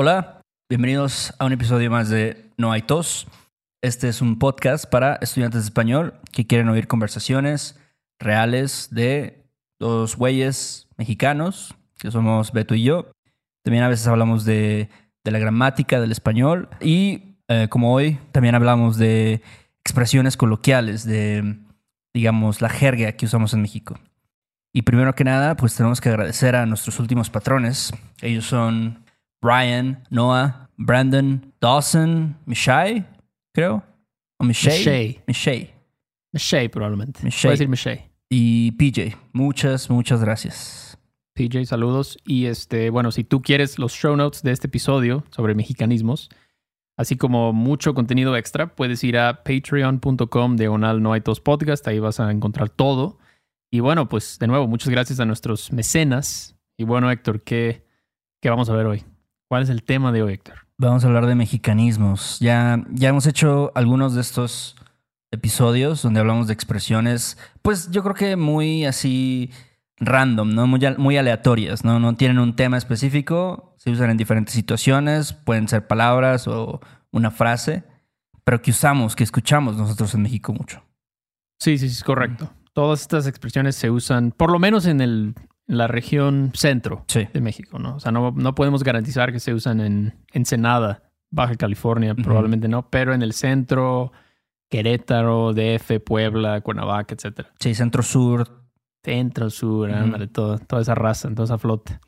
Hola, bienvenidos a un episodio más de No hay tos. Este es un podcast para estudiantes de español que quieren oír conversaciones reales de dos güeyes mexicanos, que somos Beto y yo. También a veces hablamos de, de la gramática del español y eh, como hoy también hablamos de expresiones coloquiales, de, digamos, la jerga que usamos en México. Y primero que nada, pues tenemos que agradecer a nuestros últimos patrones. Ellos son Brian, Noah, Brandon, Dawson, Mishai, creo. O Mishai. Mishai. Mishai. Probablemente. Michelle. Voy a decir Michelle. Y PJ. Muchas, muchas gracias. PJ, saludos. Y este, bueno, si tú quieres los show notes de este episodio sobre mexicanismos, así como mucho contenido extra, puedes ir a patreon.com diagonal no hay tos podcast. Ahí vas a encontrar todo. Y bueno, pues de nuevo, muchas gracias a nuestros mecenas. Y bueno, Héctor, ¿qué, qué vamos a ver hoy? ¿Cuál es el tema de hoy, Héctor? Vamos a hablar de mexicanismos. Ya, ya hemos hecho algunos de estos episodios donde hablamos de expresiones, pues yo creo que muy así random, ¿no? Muy, muy aleatorias, ¿no? No tienen un tema específico, se usan en diferentes situaciones, pueden ser palabras o una frase, pero que usamos, que escuchamos nosotros en México mucho. Sí, sí, sí, es correcto. Todas estas expresiones se usan, por lo menos en, el, la región centro Sí. de México, ¿no? O sea, no, no podemos garantizar que se usan en Ensenada, Baja California, probablemente no, pero en el centro, Querétaro, DF, Puebla, Cuernavaca, etcétera. Sí, centro sur. Centro, sur, Ujú. ándale, todo- toda esa raza, toda esa flota.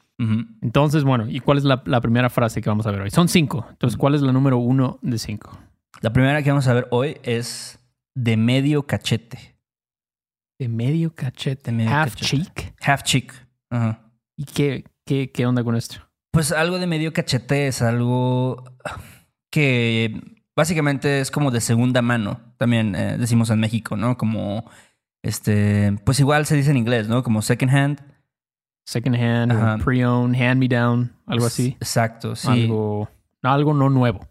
Entonces, bueno, ¿y cuál es la, la primera frase que vamos a ver hoy? Son cinco. Entonces, ¿cuál es la número uno de cinco? La primera que vamos a ver hoy es de medio cachete. De medio cachete. De medio half cachete. cheek. Half cheek. Ajá. ¿Y qué, qué, qué onda con esto? Pues algo de medio cachete es algo que básicamente es como de segunda mano. También eh, decimos en México, ¿no? Como este, pues igual se dice en inglés, ¿no? Como second hand. Second hand, pre-owned, hand me down, algo así. Exacto, sí. Algo, algo no nuevo.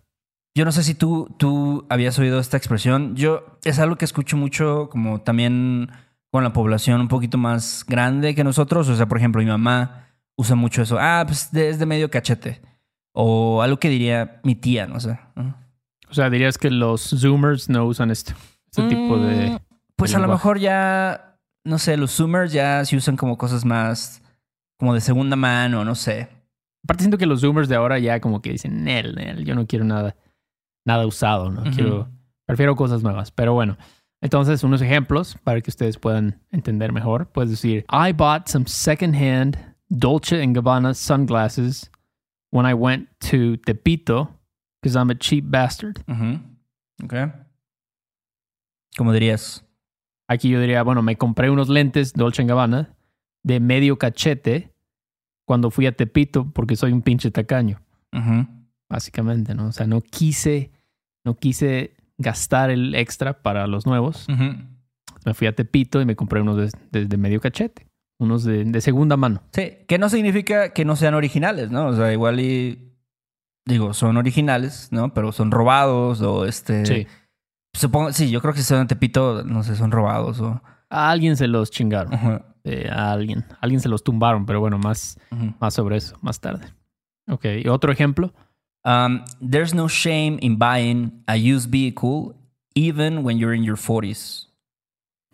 Yo no sé si tú, tú habías oído esta expresión. Yo es algo que escucho mucho como también con la población un poquito más grande que nosotros. O sea, por ejemplo, mi mamá usa mucho eso. Ah, pues es de medio cachete. O algo que diría mi tía, no sé. O sea, dirías que los Zoomers no usan esto. Este tipo de. Mm, Pues de a lo mejor ya, no sé, los Zoomers ya se usan como cosas más como de segunda mano, no sé. Aparte, siento que los Zoomers de ahora ya como que dicen, Nel, Nel, yo no quiero nada, nada usado, ¿no? Quiero. Prefiero cosas nuevas. Pero bueno. Entonces, unos ejemplos para que ustedes puedan entender mejor. Puedes decir, I bought some secondhand Dolce Gabbana sunglasses when I went to Tepito because I'm a cheap bastard. Ujú. Ok. ¿Cómo dirías? Aquí yo diría, bueno, me compré unos lentes Dolce Gabbana de medio cachete cuando fui a Tepito porque soy un pinche tacaño, básicamente, ¿no? O sea, no quise, no quise gastar el extra para los nuevos. Me fui a Tepito y me compré unos de, de- de medio cachete, unos de, de segunda mano. Sí, que no significa que no sean originales, ¿no? O sea, igual y digo, son originales, ¿no? Pero son robados o este Sí. supongo, sí, yo creo que si son de Tepito, no sé, son robados o A alguien se los chingaron, eh, a alguien, a alguien se los tumbaron, pero bueno, más, más sobre eso, más tarde. Ok, y otro ejemplo. Um, there's no shame in buying a used vehicle even when you're in your 40s.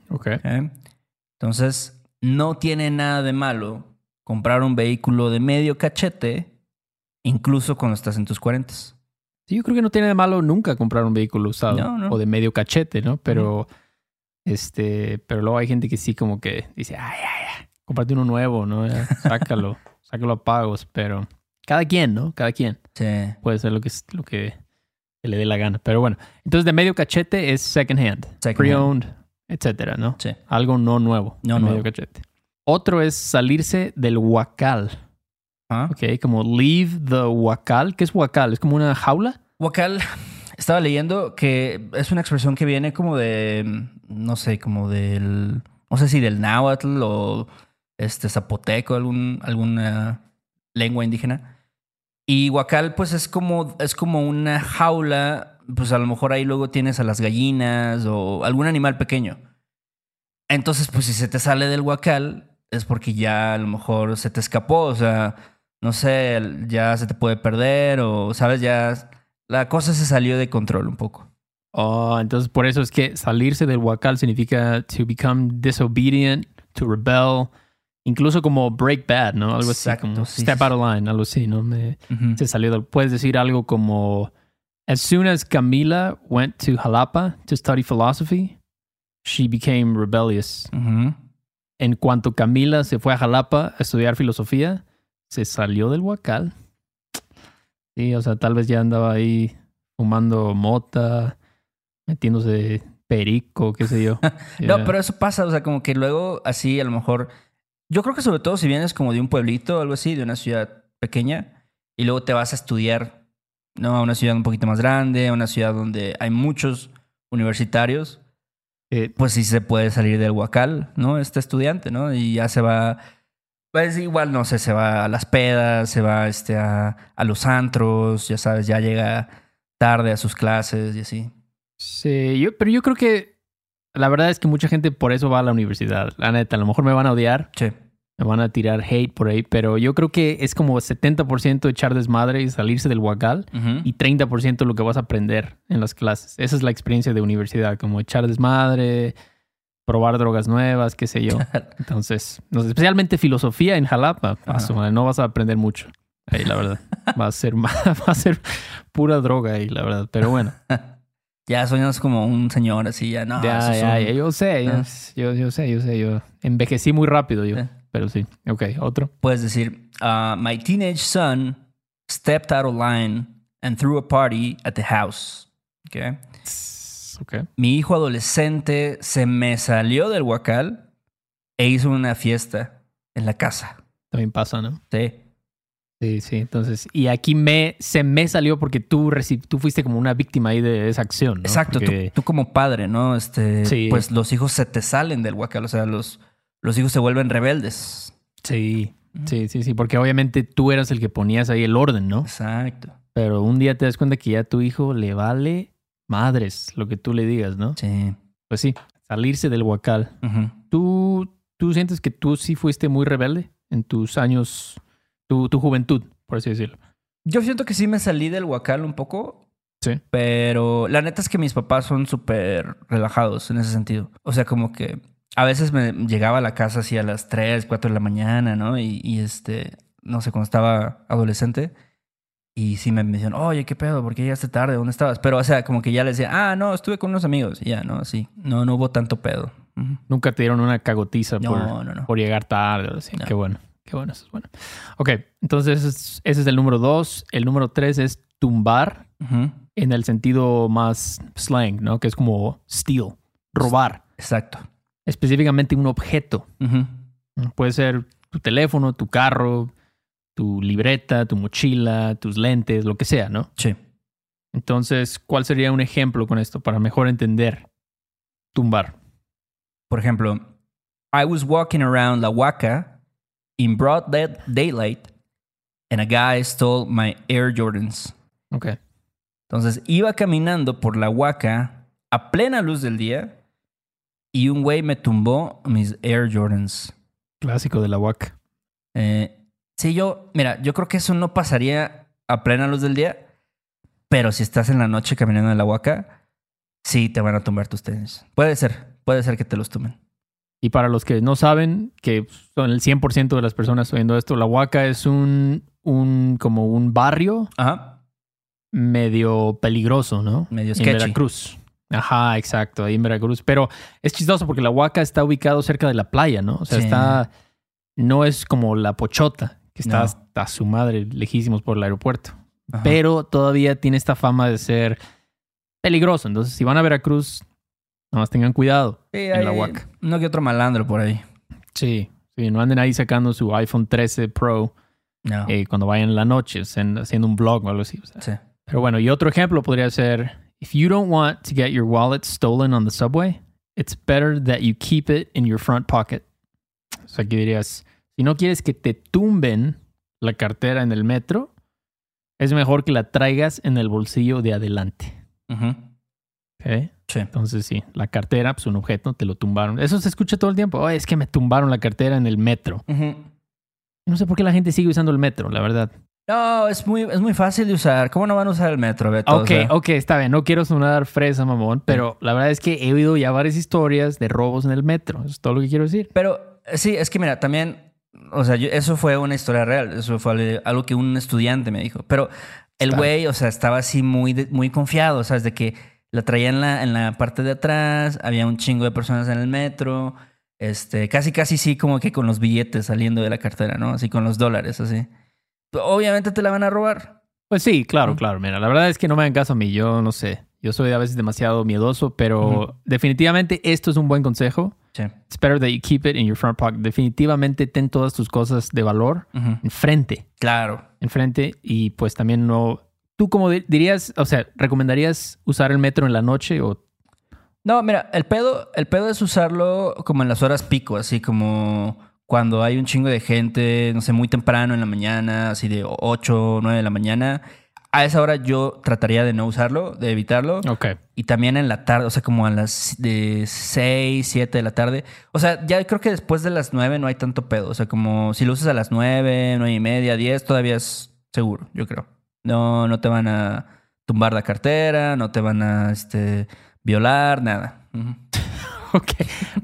Ok. ¿ok? Entonces, no tiene nada de malo comprar un vehículo de medio cachete, incluso cuando estás en tus 40. Sí, yo creo que no tiene de malo nunca comprar un vehículo usado No, no. o de medio cachete, ¿no? Pero este, pero luego hay gente que sí como que dice, ay, ay, ay, cómprate uno nuevo, ¿no? Sácalo, sácalo a pagos, pero cada quien, ¿no? Cada quien Sí. puede ser lo que lo que le dé la gana, pero bueno, entonces de medio cachete es second hand, Second pre-owned, etcétera, ¿no? Sí. Algo no nuevo, No de medio nuevo. cachete. Otro es salirse del huacal, Ah. ¿ok? Como leave the huacal. ¿Qué es huacal? ¿Es como una jaula? Huacal, estaba leyendo que es una expresión que viene como de, no sé, como del, no sé si del náhuatl o este zapoteco, algún, alguna lengua indígena. Y huacal, pues es como, es como una jaula, pues a lo mejor ahí luego tienes a las gallinas o algún animal pequeño. Entonces, pues si se te sale del huacal, es porque ya a lo mejor se te escapó, o sea, no sé, ya se te puede perder o, sabes, ya la cosa se salió de control un poco. Oh, entonces por eso es que salirse del huacal significa to become disobedient, to rebel, incluso como break bad, ¿no? Algo así, como sí, step out of line, algo así, ¿no? Me, Ujú. se salió del... Puedes decir algo como, as soon as Camila went to Jalapa to study philosophy, she became rebellious. Ujú. En cuanto Camila se fue a Jalapa a estudiar filosofía, se salió del huacal. Sí, o sea, tal vez ya andaba ahí fumando mota, metiéndose perico, qué sé yo. No, Yeah. pero eso pasa, o sea, como que luego así a lo mejor. Yo creo que sobre todo si vienes como de un pueblito o algo así, de una ciudad pequeña, y luego te vas a estudiar, ¿no? A una ciudad un poquito más grande, a una ciudad donde hay muchos universitarios, Eh, pues sí se puede salir del huacal, ¿no? Este estudiante, ¿no? Y ya se va. Pues igual, no sé, se va a las pedas, se va este, a, a los antros, ya sabes, ya llega tarde a sus clases y así. sí, yo, pero yo creo que la verdad es que mucha gente por eso va a la universidad. La neta, a lo mejor me van a odiar, Sí. me van a tirar hate por ahí, pero yo creo que es como 70% echar desmadre y salirse del huacal. Y 30% lo que vas a aprender en las clases. Esa es la experiencia de universidad, como echar desmadre, probar drogas nuevas, qué sé yo. Entonces, especialmente filosofía en Jalapa, madre, no vas a aprender mucho. Ahí, la verdad. Va a ser va a ser pura droga ahí, la verdad. Pero bueno, Ya suenas como un señor así, ya no. ya, eso es ya, un- ya, yo sé, yo, Ah. yo, yo sé, yo sé, yo envejecí muy rápido yo, Eh. pero sí. Ok, otro. Puedes decir, uh, my teenage son stepped out of line and threw a party at the house. Okay. Ok. Mi hijo adolescente se me salió del huacal e hizo una fiesta en la casa. También pasa, ¿no? Sí. Sí, sí. Entonces, y aquí me, se me salió porque tú, tú fuiste como una víctima ahí de esa acción, ¿no? Exacto, tú, Porque- tú como padre, ¿no? Este, Sí. Pues los hijos se te salen del huacal, o sea, los, los hijos se vuelven rebeldes. Sí, sí, sí, sí, porque obviamente tú eras el que ponías ahí el orden, ¿no? Exacto. Pero un día te das cuenta que ya a tu hijo le vale madres lo que tú le digas, ¿no? Sí. Pues sí, salirse del huacal. ¿Tú, ¿Tú sientes que tú sí fuiste muy rebelde en tus años, tu, tu juventud, por así decirlo? Yo siento que sí me salí del huacal un poco, Sí. pero la neta es que mis papás son súper relajados en ese sentido. O sea, como que a veces me llegaba a la casa así a las 3, 4 de la mañana, ¿no? Y, y, este, no sé, cuando estaba adolescente. Y sí me decían, oye, ¿qué pedo? ¿Por qué llegaste tarde? ¿Dónde estabas? Pero, o sea, como que ya les decía, ah, no, estuve con unos amigos. Y ya, ¿no? Así. No, no hubo tanto pedo. Nunca te dieron una cagotiza No, por, no, no. por llegar tarde. o así. Qué bueno, qué bueno, eso es bueno. Ok, entonces ese es, ese es el número dos. El número tres es tumbar en el sentido más slang, ¿no? Que es como steal, robar. Exacto. Específicamente un objeto. Puede ser tu teléfono, tu carro, tu libreta, tu mochila, tus lentes, lo que sea, ¿no? Sí. Entonces, ¿cuál sería un ejemplo con esto para mejor entender tumbar? Por ejemplo, I was walking around La Huaca in broad day- daylight and a guy stole my Air Jordans. Ok. Entonces iba caminando por La Huaca a plena luz del día y un güey me tumbó mis Air Jordans. Clásico de la WAC. Eh, sí, yo, mira, yo creo que eso no pasaría a plena luz del día, pero si estás en la noche caminando en La Huaca, sí te van a tumbar tus tenis. Puede ser, puede ser que te los tumben. Y para los que no saben, que son el 100% de las personas oyendo esto, la Huaca es un, un como un barrio Ajá, medio peligroso, ¿no? medio En sketchy. Veracruz. Ajá, exacto, ahí en Veracruz. Pero es chistoso porque la Huaca está ubicado cerca de la playa, ¿no? O sea, Sí. está. No es como la Pochota, que está No. hasta su madre, lejísimos por el aeropuerto. Ajá. Pero todavía tiene esta fama de ser peligroso. Entonces, si van a Veracruz, nomás tengan cuidado Sí, en la Huaca. uno que otro malandro por ahí. Sí, sí, no anden ahí sacando su iPhone 13 Pro No. eh, cuando vayan en la noche, haciendo un blog o algo así. o sea. Sí. Pero bueno, y otro ejemplo podría ser, if you don't want to get your wallet stolen on the subway, it's better that you keep it in your front pocket. O sea, aquí dirías, si no quieres que te tumben la cartera en el metro, es mejor que la traigas en el bolsillo de adelante. Ujú. ¿ok? Sí. Entonces, sí, la cartera, pues un objeto, te lo tumbaron. Eso se escucha todo el tiempo. "Oye, es que me tumbaron la cartera en el metro. Ujú. No sé por qué la gente sigue usando el metro, la verdad. No, es muy, es muy fácil de usar. ¿Cómo no van a usar el metro, Beto? O Ok, sea, ok, está bien. No quiero sonar fresa, mamón, pero la verdad es que he oído ya varias historias de robos en el metro. Eso es todo lo que quiero decir. Pero eh, sí, es que mira, también, o sea, yo- eso fue una historia real. Eso fue algo que un estudiante me dijo. Pero el güey, o sea, estaba así muy, muy confiado, ¿sabes? De que la traía en la, en la parte de atrás, había un chingo de personas en el metro. Este, casi, casi sí, como que con los billetes saliendo de la cartera, ¿no? Así con los dólares, así. Obviamente te la van a robar. Pues sí, claro, claro. Mira, la verdad es que no me hagan caso a mí. Yo no sé. Yo soy a veces demasiado miedoso, pero definitivamente esto es un buen consejo. Sí. It's better that you keep it in your front pocket. Definitivamente ten todas tus cosas de valor enfrente. Claro. Enfrente y pues también no... ¿Tú como di- dirías, o sea, recomendarías usar el metro en la noche o... No, mira, el pedo, el pedo es usarlo como en las horas pico, así como cuando hay un chingo de gente, no sé, muy temprano en la mañana, así de 8 o 9 de la mañana. A esa hora yo trataría de no usarlo, de evitarlo. Ok. Y también en la tarde, o sea, como a las de 6, 7 de la tarde. O sea, ya creo que después de las 9 no hay tanto pedo. O sea, como si lo usas a las 9, 9 y media, 10, todavía es seguro, yo creo. No, no te van a tumbar la cartera, no te van a este, violar, nada. Ok.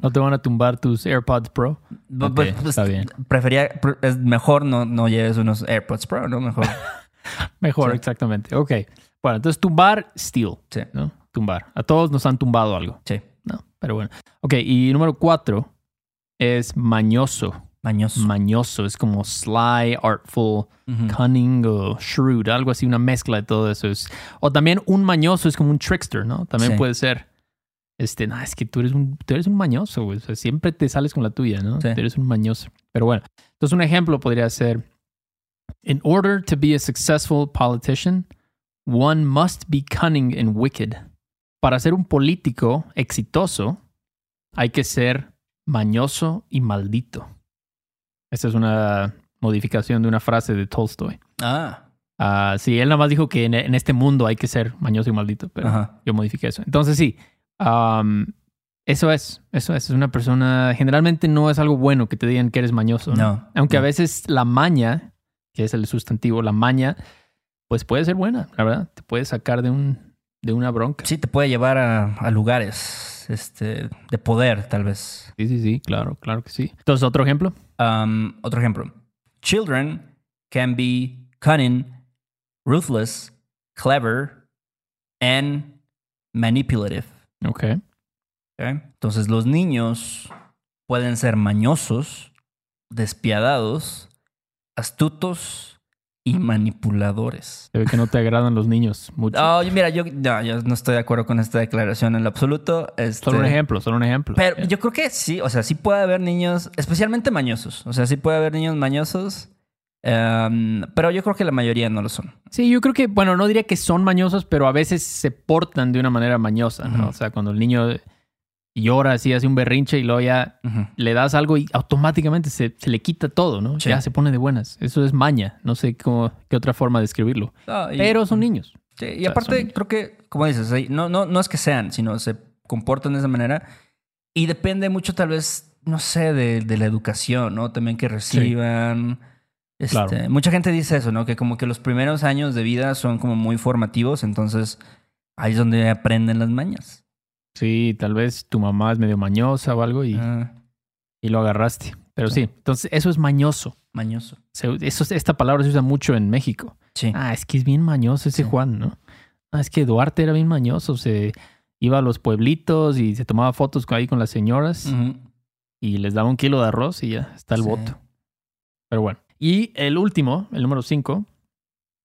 No te van a tumbar tus AirPods Pro. Bu- Ok, bu- pues, está bien. Prefería, pre- es mejor no, no lleves unos AirPods Pro, ¿no? Mejor. Mejor, Sí. exactamente. Ok. Bueno, entonces tumbar, steal. Sí, ¿no? Tumbar. A todos nos han tumbado algo. sí. No, pero bueno. Ok, y número cuatro es mañoso. Mañoso. Mañoso es como sly, artful, cunning o shrewd, algo así, una mezcla de todo eso. Es, o también un mañoso es como un trickster, ¿no? También Sí. puede ser. Este, no, es que tú eres un, tú eres un mañoso, güey. O sea, siempre te sales con la tuya, ¿no? Sí. Tú eres un mañoso. Pero bueno, entonces un ejemplo podría ser: In order to be a successful politician, one must be cunning and wicked. Para ser un político exitoso, hay que ser mañoso y maldito. Esta es una modificación de una frase de Tolstoy. Ah, Ah, sí, él nada más dijo que en, en este mundo hay que ser mañoso y maldito, pero ajá. yo modifiqué eso. Entonces sí, am, eso es, eso es. Es una persona, generalmente no es algo bueno que te digan que eres mañoso. ¿no? No. Aunque a veces la maña, que es el sustantivo, la maña, pues puede ser buena, la verdad. Te puede sacar de, un, de una bronca. Sí, te puede llevar a, a lugares este, de poder, tal vez. Sí, sí, sí, claro, claro que sí. Entonces, otro ejemplo. Um, otro ejemplo. Children can be cunning, ruthless, clever, and manipulative. Ok. ¿ok? Entonces, los niños pueden ser mañosos, despiadados, astutos y manipuladores. Se ve que no te agradan los niños mucho. Oh, mira, yo no, yo no estoy de acuerdo con esta declaración en lo absoluto. Este, Solo un ejemplo, solo un ejemplo. Pero yo creo que sí, o sea, sí puede haber niños, especialmente mañosos. O sea, sí puede haber niños mañosos, em, pero yo creo que la mayoría no lo son. Sí, yo creo que, bueno, no diría que son mañosos, pero a veces se portan de una manera mañosa, ¿no? O sea, cuando el niño llora así, hace un berrinche y luego ya le das algo y automáticamente se, se le quita todo, ¿no? Sí. Ya se pone de buenas. Eso es maña. No sé cómo, qué otra forma de describirlo. No, y- Pero son niños. Sí, y sea, aparte, creo que, como dices, no, no, no es que sean, sino se comportan de esa manera. Y depende mucho, tal vez, no sé, de, de la educación, ¿no? También que reciban. Este, Claro. Mucha gente dice eso, ¿no? Que como que los primeros años de vida son como muy formativos, entonces ahí es donde aprenden las mañas. Sí, tal vez tu mamá es medio mañosa o algo y, Ah, y lo agarraste. Pero sí, entonces eso es mañoso. mañoso. Se- eso, esta palabra se usa mucho en México. Sí. Ah, es que es bien mañoso ese Sí. Juan, ¿no? Ah, es que Duarte era bien mañoso. Se iba a los pueblitos y se tomaba fotos ahí con las señoras y les daba un kilo de arroz y ya está el Sí. voto. Pero bueno. Y el último, el número cinco,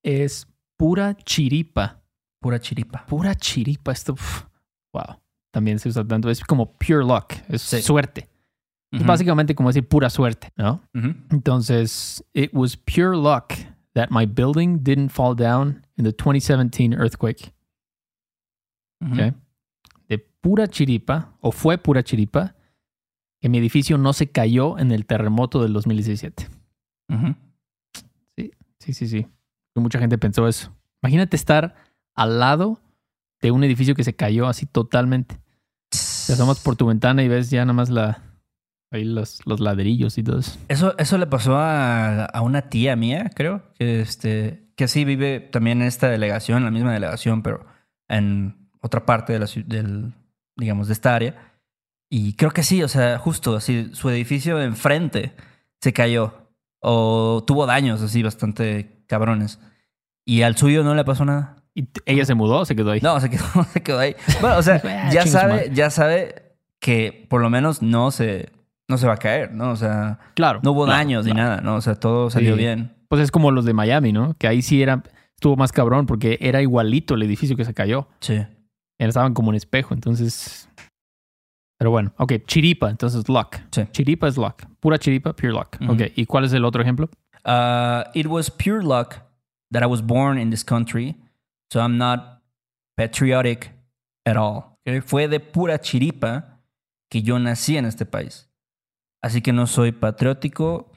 es pura chiripa. Pura chiripa. Pura chiripa. Esto, uf, wow. También se usa tanto. Es como pure luck. Es Sí. suerte. Es básicamente como decir pura suerte, ¿no? Entonces, it was pure luck that my building didn't fall down in the 2017 earthquake. Ujú. ¿ok? De pura chiripa, o fue pura chiripa, que mi edificio no se cayó en el terremoto del 2017. Ujú. Sí, sí, sí. Mucha gente pensó eso. Imagínate estar al lado de un edificio que se cayó así totalmente. Te asomas por tu ventana y ves ya nada más la, Ahí los, los ladrillos y todo eso. Eso, eso le pasó a, a una tía mía, creo, que, este, que sí vive también en esta delegación, la misma delegación, pero en otra parte de la, del, digamos, de esta área. Y creo que sí, o sea, justo así, su edificio de enfrente se cayó o tuvo daños así bastante cabrones. Y al suyo no le pasó nada. ¿Y ella se mudó o se quedó ahí? No, se quedó, se quedó ahí. Bueno, o sea, ya sabe, ya sabe que por lo menos no se, no se va a caer, ¿no? O sea, Claro. no hubo claro, daños ni claro. nada, ¿no? O sea, todo salió Sí. bien. Pues es como los de Miami, ¿no? Que ahí sí era, estuvo más cabrón porque era igualito el edificio que se cayó. Sí. Estaban como un espejo, entonces. Pero bueno, ok, chiripa, entonces luck. Sí. Chiripa es luck. Pura chiripa, pure luck. Ok, ¿y cuál es el otro ejemplo? Uh, it was pure luck that I was born in this country, so I'm not patriotic at all. Fue de pura chiripa que yo nací en este país. Así que no soy patriótico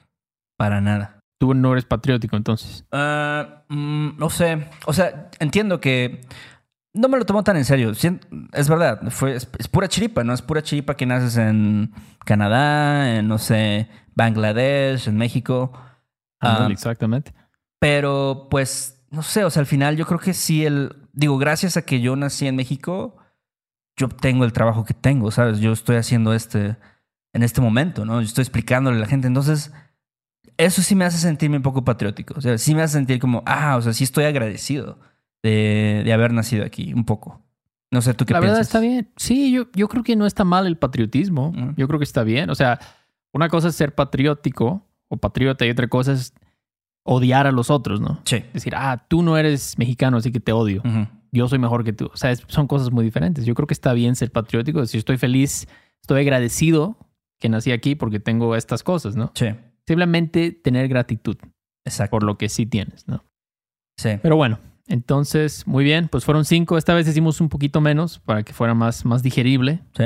para nada. Tú no eres patriótico, entonces. Mm, no sé. O sea, entiendo que no me lo tomo tan en serio. Es verdad, fue, es, es pura chiripa, ¿no? Es pura chiripa que naces en Canadá, en, no sé, Bangladesh, en México. Ah, exactamente. pero, pues, no sé, o sea, al final yo creo que sí, el. Digo, gracias a que yo nací en México, yo obtengo el trabajo que tengo, ¿sabes? Yo estoy haciendo este. En este momento, ¿no? Yo estoy explicándole a la gente. Entonces, eso sí me hace sentirme un poco patriótico. O sea, sí me hace sentir como, ah, o sea, sí estoy agradecido de, de haber nacido aquí, un poco. No sé, ¿tú qué La piensas? verdad está bien. Sí, yo, yo creo que no está mal el patriotismo. Mm. Yo creo que está bien. O sea, una cosa es ser patriótico o patriota y otra cosa es odiar a los otros, ¿no? Sí. Decir, ah, tú no eres mexicano, así que te odio. Yo soy mejor que tú. O sea, es- son cosas muy diferentes. Yo creo que está bien ser patriótico. Si estoy feliz, estoy agradecido que nací aquí porque tengo estas cosas, ¿no? Sí, Simplemente tener gratitud exacto. por lo que sí tienes, ¿no? Sí. Pero bueno, entonces, muy bien. Pues fueron cinco. Esta vez hicimos un poquito menos para que fuera más, más digerible. Sí.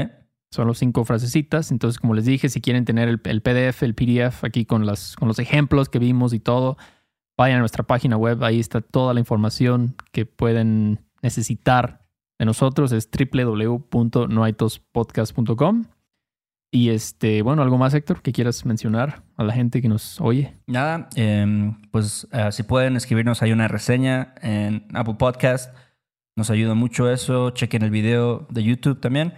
Solo cinco frasecitas. Entonces, como les dije, si quieren tener el, el PDF, el PDF aquí con, las, con los ejemplos que vimos y todo, vayan a nuestra página web. Ahí está toda la información que pueden necesitar de nosotros. Es www.noaitospodcast.com. Y este, bueno, algo más, Héctor, que quieras mencionar a la gente que nos oye. Nada, em, pues eh, si pueden escribirnos ahí una reseña en Apple Podcast, nos ayuda mucho eso. Chequen el video de YouTube también.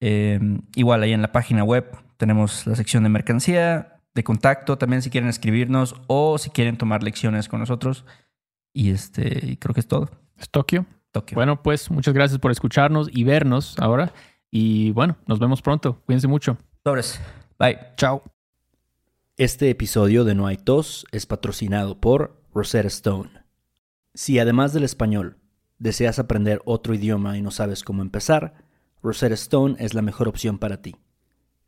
Em, igual ahí en la página web tenemos la sección de mercancía, de contacto también si quieren escribirnos o si quieren tomar lecciones con nosotros. Y este, creo que es todo. Es Tokio. Tokio. Bueno, pues muchas gracias por escucharnos y vernos ahora. Y bueno, nos vemos pronto. Cuídense mucho. Sobres. Bye. Chao. Este episodio de No hay tos es patrocinado por Rosetta Stone. Si además del español deseas aprender otro idioma y no sabes cómo empezar, Rosetta Stone es la mejor opción para ti.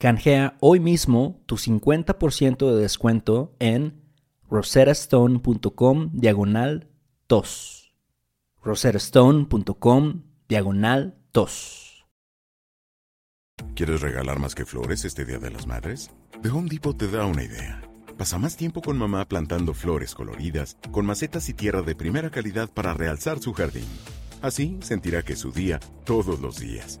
Canjea hoy mismo tu 50% de descuento en rosettastone.com diagonal tos. rosettastone.com diagonal tos. ¿Quieres regalar más que flores este Día de las Madres? The Home Depot te da una idea. Pasa más tiempo con mamá plantando flores coloridas, con macetas y tierra de primera calidad para realzar su jardín. Así sentirá que es su día todos los días.